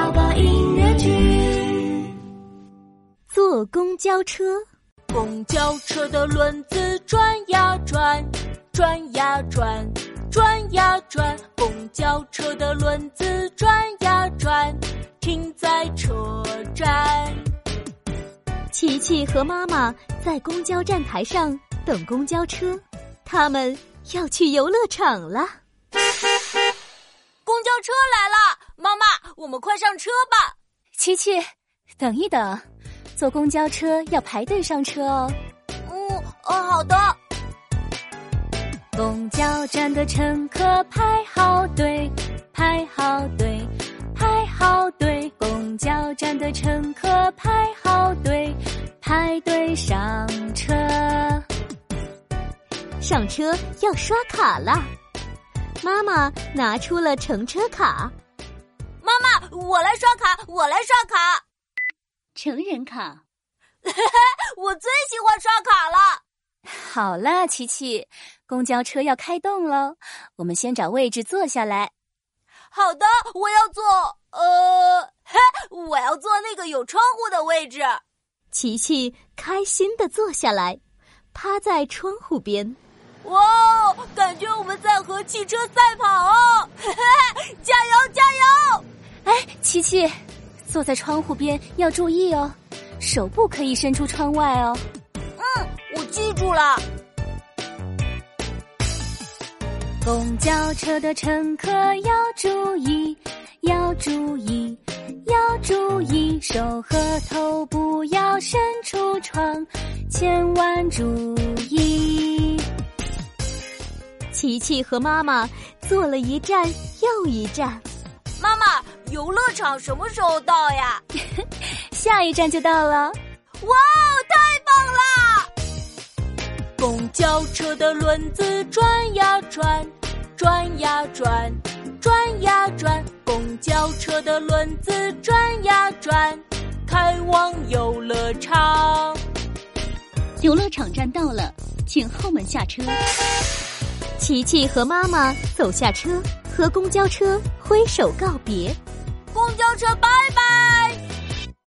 宝宝音乐剧。坐公交车，公交车的轮子转呀转，转呀转，转呀转。公交车的轮子转呀转，停在车站。琪琪和妈妈在公交站台上等公交车，他们要去游乐场了。车来了，妈妈，我们快上车吧。琪琪，等一等，坐公交车要排队上车哦。嗯，哦，好的。公交站的乘客排好队，排好队，排好队。公交站的乘客排好队，排队上车。上车要刷卡了，妈妈拿出了乘车卡。妈妈，我来刷卡，我来刷卡。成人卡，我最喜欢刷卡了。好了，琪琪，公交车要开动喽，我们先找位置坐下来。好的，我要坐，呃，嘿，我要坐那个有窗户的位置。琪琪开心的坐下来，趴在窗户边。哇，感觉我们在和汽车赛跑哦！嘿嘿，加油加油！哎，琪琪，坐在窗户边要注意哦，手不可以伸出窗外哦。嗯，我记住了。公交车的乘客要注意，要注意，要注意，手和头不要伸出窗，千万注意。琪琪和妈妈坐了一站又一站。妈妈，游乐场什么时候到呀？下一站就到了。哇，太棒了！公交车的轮子转呀转，转呀转，转呀转。公交车的轮子转呀转，开往游乐场。游乐场站到了，请后门下车。琪琪和妈妈走下车，和公交车挥手告别。公交车拜拜。